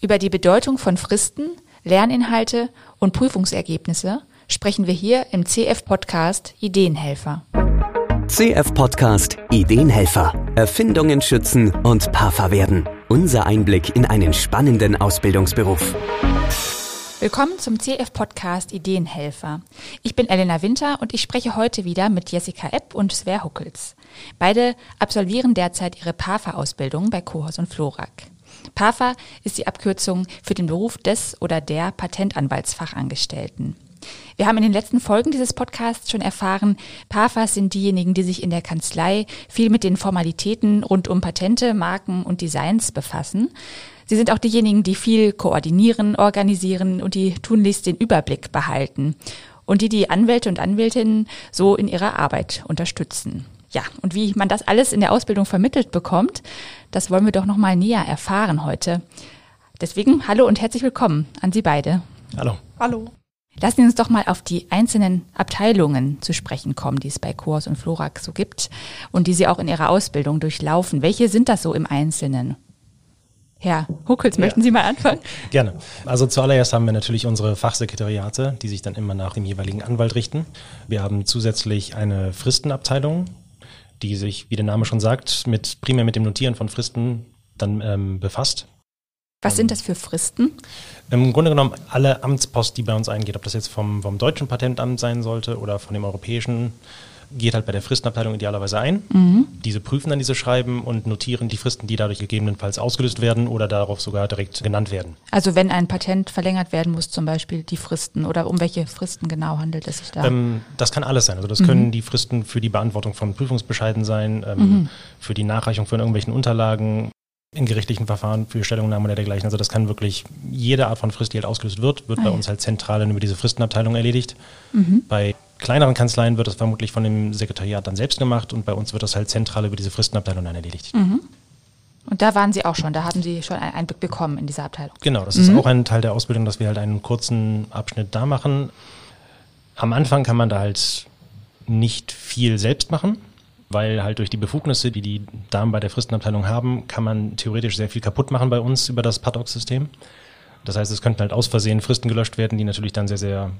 Über die Bedeutung von Fristen, Lerninhalte und Prüfungsergebnisse sprechen wir hier im CF-Podcast Ideenhelfer. CF-Podcast Ideenhelfer. Erfindungen schützen und Parfer werden. Unser Einblick in einen spannenden Ausbildungsberuf. Willkommen zum CF-Podcast Ideenhelfer. Ich bin Elena Winter und ich spreche heute wieder mit Jessica Epp und Sver Huckels. Beide absolvieren derzeit ihre PAFA-Ausbildung bei Kohaus und Florak. PAFA ist die Abkürzung für den Beruf des oder der Patentanwaltsfachangestellten. Wir haben in den letzten Folgen dieses Podcasts schon erfahren, PAFAs sind diejenigen, die sich in der Kanzlei viel mit den Formalitäten rund um Patente, Marken und Designs befassen. Sie sind auch diejenigen, die viel koordinieren, organisieren und die tunlichst den Überblick behalten und die die Anwälte und Anwältinnen so in ihrer Arbeit unterstützen. Ja, und wie man das alles in der Ausbildung vermittelt bekommt, das wollen wir doch noch mal näher erfahren heute. Deswegen hallo und herzlich willkommen an Sie beide. Hallo. Hallo. Lassen Sie uns doch mal auf die einzelnen Abteilungen zu sprechen kommen, die es bei Kurs und Florak so gibt und die Sie auch in Ihrer Ausbildung durchlaufen. Welche sind das so im Einzelnen? Herr Huckels, ja. möchten Sie mal anfangen? Gerne. Also zuallererst haben wir natürlich unsere Fachsekretariate, die sich dann immer nach dem jeweiligen Anwalt richten. Wir haben zusätzlich eine Fristenabteilung, die sich, wie der Name schon sagt, mit primär mit dem Notieren von Fristen dann ähm, befasst. Was sind das für Fristen? Im Grunde genommen alle Amtspost, die bei uns eingeht, ob das jetzt vom, vom deutschen Patentamt sein sollte oder von dem europäischen, geht halt bei der Fristenabteilung idealerweise ein. Mhm. Diese prüfen dann diese Schreiben und notieren die Fristen, die dadurch gegebenenfalls ausgelöst werden oder darauf sogar direkt genannt werden. Also wenn ein Patent verlängert werden muss, zum Beispiel die Fristen oder um welche Fristen genau handelt es sich da? Ähm, das kann alles sein. Also das mhm. können die Fristen für die Beantwortung von Prüfungsbescheiden sein, ähm, mhm. für die Nachreichung von irgendwelchen Unterlagen, in gerichtlichen Verfahren für Stellungnahmen oder dergleichen. Also das kann wirklich jede Art von Frist, die halt ausgelöst wird, wird ah, bei ja. uns halt zentral über diese Fristenabteilung erledigt. Mhm. Bei kleineren Kanzleien wird das vermutlich von dem Sekretariat dann selbst gemacht und bei uns wird das halt zentral über diese Fristenabteilung dann erledigt. Mhm. Und da waren Sie auch schon, da haben Sie schon einen Einblick bekommen in diese Abteilung. Genau, das mhm. ist auch ein Teil der Ausbildung, dass wir halt einen kurzen Abschnitt da machen. Am Anfang kann man da halt nicht viel selbst machen, weil halt durch die Befugnisse, die die Damen bei der Fristenabteilung haben, kann man theoretisch sehr viel kaputt machen bei uns über das Paddock-System. Das heißt, es könnten halt aus Versehen Fristen gelöscht werden, die natürlich dann sehr, sehr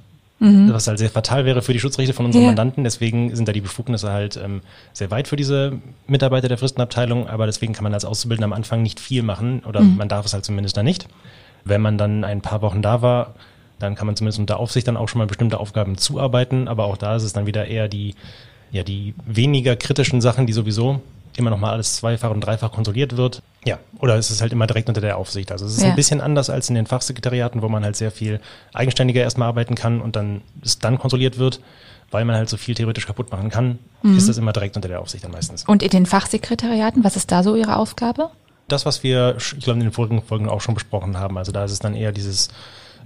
Mhm. Was halt sehr fatal wäre für die Schutzrechte von unseren ja. Mandanten. Deswegen sind da die Befugnisse halt ähm, sehr weit für diese Mitarbeiter der Fristenabteilung. Aber deswegen kann man als Auszubildender am Anfang nicht viel machen oder mhm. man darf es halt zumindest da nicht. Wenn man dann ein paar Wochen da war, dann kann man zumindest unter Aufsicht dann auch schon mal bestimmte Aufgaben zuarbeiten. Aber auch da ist es dann wieder eher die, ja, die weniger kritischen Sachen, die sowieso immer noch mal alles zweifach und dreifach kontrolliert wird. Ja, oder es ist halt immer direkt unter der Aufsicht. Also es ist ja. ein bisschen anders als in den Fachsekretariaten, wo man halt sehr viel eigenständiger erstmal arbeiten kann und dann es dann kontrolliert wird, weil man halt so viel theoretisch kaputt machen kann, mhm. ist das immer direkt unter der Aufsicht dann meistens. Und in den Fachsekretariaten, was ist da so Ihre Aufgabe? Das, was wir, ich glaube, in den vorigen Folgen auch schon besprochen haben. Also da ist es dann eher dieses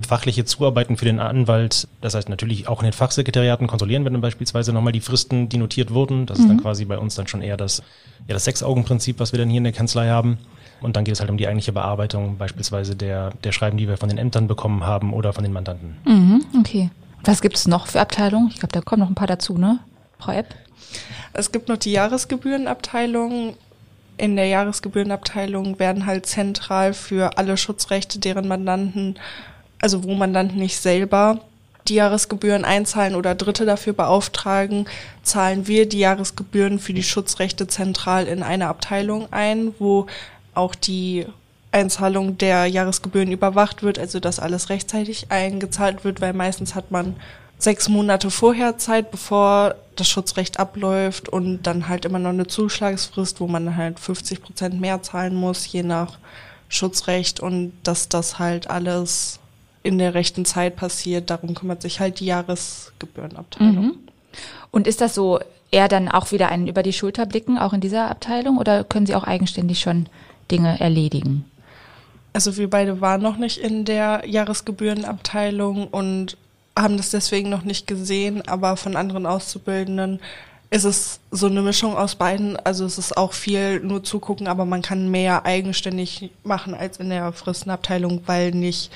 fachliche Zuarbeiten für den Anwalt. Das heißt natürlich auch in den Fachsekretariaten kontrollieren wir dann beispielsweise nochmal die Fristen, die notiert wurden. Das mhm. ist dann mhm. quasi bei uns dann schon eher das, ja, das Sechs-Augen-Prinzip, was wir dann hier in der Kanzlei haben. Und dann geht es halt um die eigentliche Bearbeitung beispielsweise der, der Schreiben, die wir von den Ämtern bekommen haben oder von den Mandanten. Mhm, okay. Was gibt es noch für Abteilungen? Ich glaube, da kommen noch ein paar dazu, ne? Frau Epp? Es gibt noch die Jahresgebührenabteilung. In der Jahresgebührenabteilung werden halt zentral für alle Schutzrechte deren Mandanten also wo man dann nicht selber die Jahresgebühren einzahlen oder Dritte dafür beauftragen, zahlen wir die Jahresgebühren für die Schutzrechte zentral in eine Abteilung ein, wo auch die Einzahlung der Jahresgebühren überwacht wird, also dass alles rechtzeitig eingezahlt wird, weil meistens hat man sechs Monate vorher Zeit, bevor das Schutzrecht abläuft und dann halt immer noch eine Zuschlagsfrist, wo man halt 50 Prozent mehr zahlen muss, je nach Schutzrecht und dass das halt alles in der rechten Zeit passiert. Darum kümmert sich halt die Jahresgebührenabteilung. Mhm. Und ist das so eher dann auch wieder ein über die Schulter blicken, auch in dieser Abteilung, oder können Sie auch eigenständig schon Dinge erledigen? Also wir beide waren noch nicht in der Jahresgebührenabteilung und haben das deswegen noch nicht gesehen, aber von anderen Auszubildenden ist es so eine Mischung aus beiden. Also es ist auch viel nur zugucken, aber man kann mehr eigenständig machen als in der Fristenabteilung, weil nicht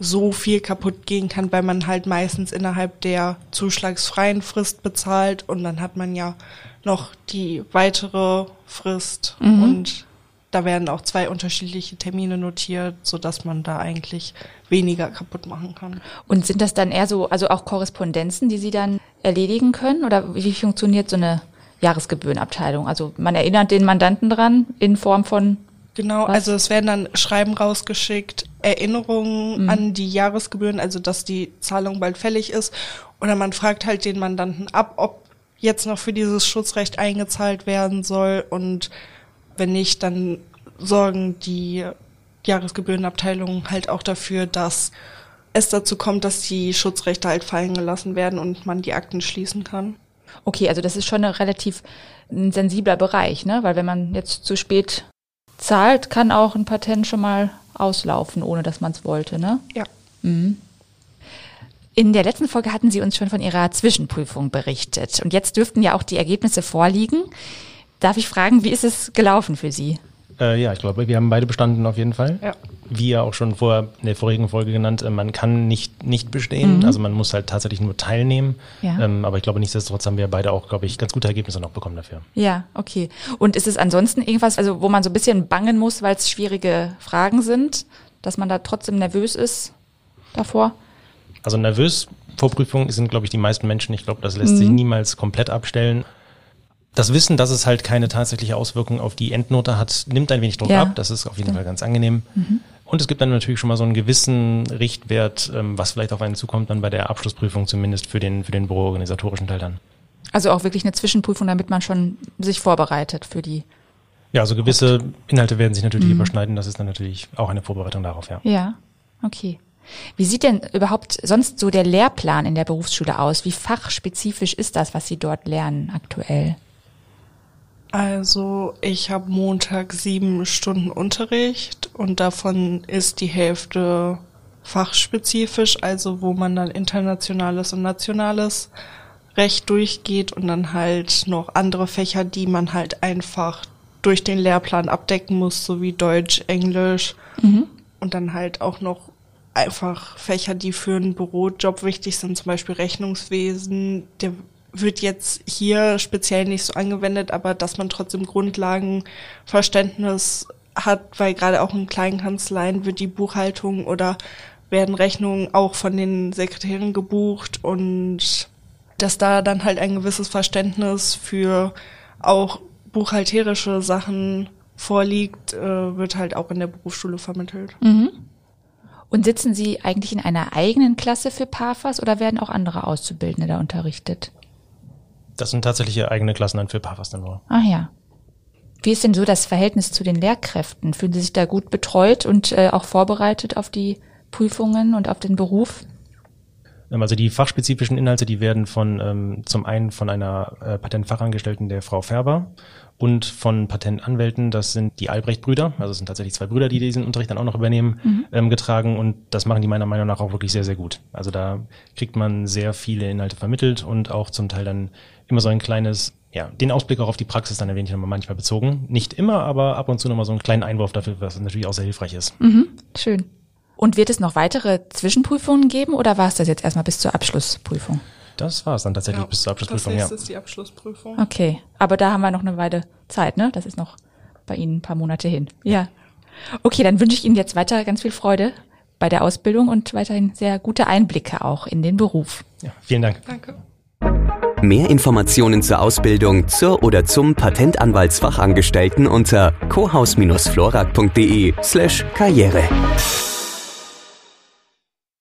so viel kaputt gehen kann, weil man halt meistens innerhalb der zuschlagsfreien Frist bezahlt und dann hat man ja noch die weitere Frist mhm. und da werden auch zwei unterschiedliche Termine notiert, so dass man da eigentlich weniger kaputt machen kann. Und sind das dann eher so, also auch Korrespondenzen, die Sie dann erledigen können? Oder wie funktioniert so eine Jahresgebührenabteilung? Also man erinnert den Mandanten dran in Form von Genau, Was? also es werden dann Schreiben rausgeschickt, Erinnerungen mhm. an die Jahresgebühren, also dass die Zahlung bald fällig ist. Oder man fragt halt den Mandanten ab, ob jetzt noch für dieses Schutzrecht eingezahlt werden soll und wenn nicht, dann sorgen die Jahresgebührenabteilungen halt auch dafür, dass es dazu kommt, dass die Schutzrechte halt fallen gelassen werden und man die Akten schließen kann. Okay, also das ist schon ein relativ ein sensibler Bereich, ne? Weil wenn man jetzt zu spät zahlt, kann auch ein Patent schon mal auslaufen, ohne dass man es wollte, ne? Ja. Mhm. In der letzten Folge hatten Sie uns schon von Ihrer Zwischenprüfung berichtet. Und jetzt dürften ja auch die Ergebnisse vorliegen. Darf ich fragen, wie ist es gelaufen für Sie? Äh, ja, ich glaube, wir haben beide bestanden auf jeden Fall. Ja. Wie ja auch schon vor in der vorigen Folge genannt, äh, man kann nicht nicht bestehen, mhm. also man muss halt tatsächlich nur teilnehmen. Ja. Ähm, aber ich glaube, nichtsdestotrotz haben wir beide auch, glaube ich, ganz gute Ergebnisse noch bekommen dafür. Ja, okay. Und ist es ansonsten irgendwas, also wo man so ein bisschen bangen muss, weil es schwierige Fragen sind, dass man da trotzdem nervös ist davor? Also nervös vor Prüfungen sind, glaube ich, die meisten Menschen. Ich glaube, das lässt mhm. sich niemals komplett abstellen. Das Wissen, dass es halt keine tatsächliche Auswirkung auf die Endnote hat, nimmt ein wenig Druck ja. ab. Das ist auf jeden Fall ganz angenehm. Mhm. Und es gibt dann natürlich schon mal so einen gewissen Richtwert, ähm, was vielleicht auf einen zukommt, dann bei der Abschlussprüfung zumindest für den, für den büroorganisatorischen Teil dann. Also auch wirklich eine Zwischenprüfung, damit man schon sich vorbereitet für die. Ja, also gewisse Inhalte werden sich natürlich mhm. überschneiden. Das ist dann natürlich auch eine Vorbereitung darauf, ja. Ja, okay. Wie sieht denn überhaupt sonst so der Lehrplan in der Berufsschule aus? Wie fachspezifisch ist das, was Sie dort lernen aktuell? Also ich habe Montag sieben Stunden Unterricht und davon ist die Hälfte fachspezifisch, also wo man dann internationales und nationales Recht durchgeht und dann halt noch andere Fächer, die man halt einfach durch den Lehrplan abdecken muss, so wie Deutsch, Englisch mhm. und dann halt auch noch einfach Fächer, die für einen Bürojob wichtig sind, zum Beispiel Rechnungswesen, der wird jetzt hier speziell nicht so angewendet, aber dass man trotzdem Grundlagenverständnis hat, weil gerade auch in kleinen Kanzleien wird die Buchhaltung oder werden Rechnungen auch von den Sekretären gebucht und dass da dann halt ein gewisses Verständnis für auch buchhalterische Sachen vorliegt, äh, wird halt auch in der Berufsschule vermittelt. Mhm. Und sitzen Sie eigentlich in einer eigenen Klasse für PAFAS oder werden auch andere Auszubildende da unterrichtet? Das sind tatsächlich eigene Klassen dann für nur. Ach ja. Wie ist denn so das Verhältnis zu den Lehrkräften? Fühlen Sie sich da gut betreut und äh, auch vorbereitet auf die Prüfungen und auf den Beruf? Ähm, also die fachspezifischen Inhalte, die werden von ähm, zum einen von einer äh, Patentfachangestellten der Frau Färber und von Patentanwälten, das sind die Albrecht-Brüder, also es sind tatsächlich zwei Brüder, die diesen Unterricht dann auch noch übernehmen, mhm. ähm, getragen und das machen die meiner Meinung nach auch wirklich sehr, sehr gut. Also da kriegt man sehr viele Inhalte vermittelt und auch zum Teil dann immer so ein kleines, ja, den Ausblick auch auf die Praxis dann erwähne ich nochmal manchmal bezogen. Nicht immer, aber ab und zu nochmal so einen kleinen Einwurf dafür, was natürlich auch sehr hilfreich ist. Mhm, schön. Und wird es noch weitere Zwischenprüfungen geben oder war es das jetzt erstmal bis zur Abschlussprüfung? Das war es dann tatsächlich ja, bis zur Abschlussprüfung, das ja. Das ist die Abschlussprüfung. Okay, aber da haben wir noch eine Weile Zeit, ne? Das ist noch bei Ihnen ein paar Monate hin. Ja. Okay, dann wünsche ich Ihnen jetzt weiter ganz viel Freude bei der Ausbildung und weiterhin sehr gute Einblicke auch in den Beruf. Ja, vielen Dank. Danke. Mehr Informationen zur Ausbildung zur oder zum Patentanwaltsfachangestellten unter cohaus-florak.de slash karriere.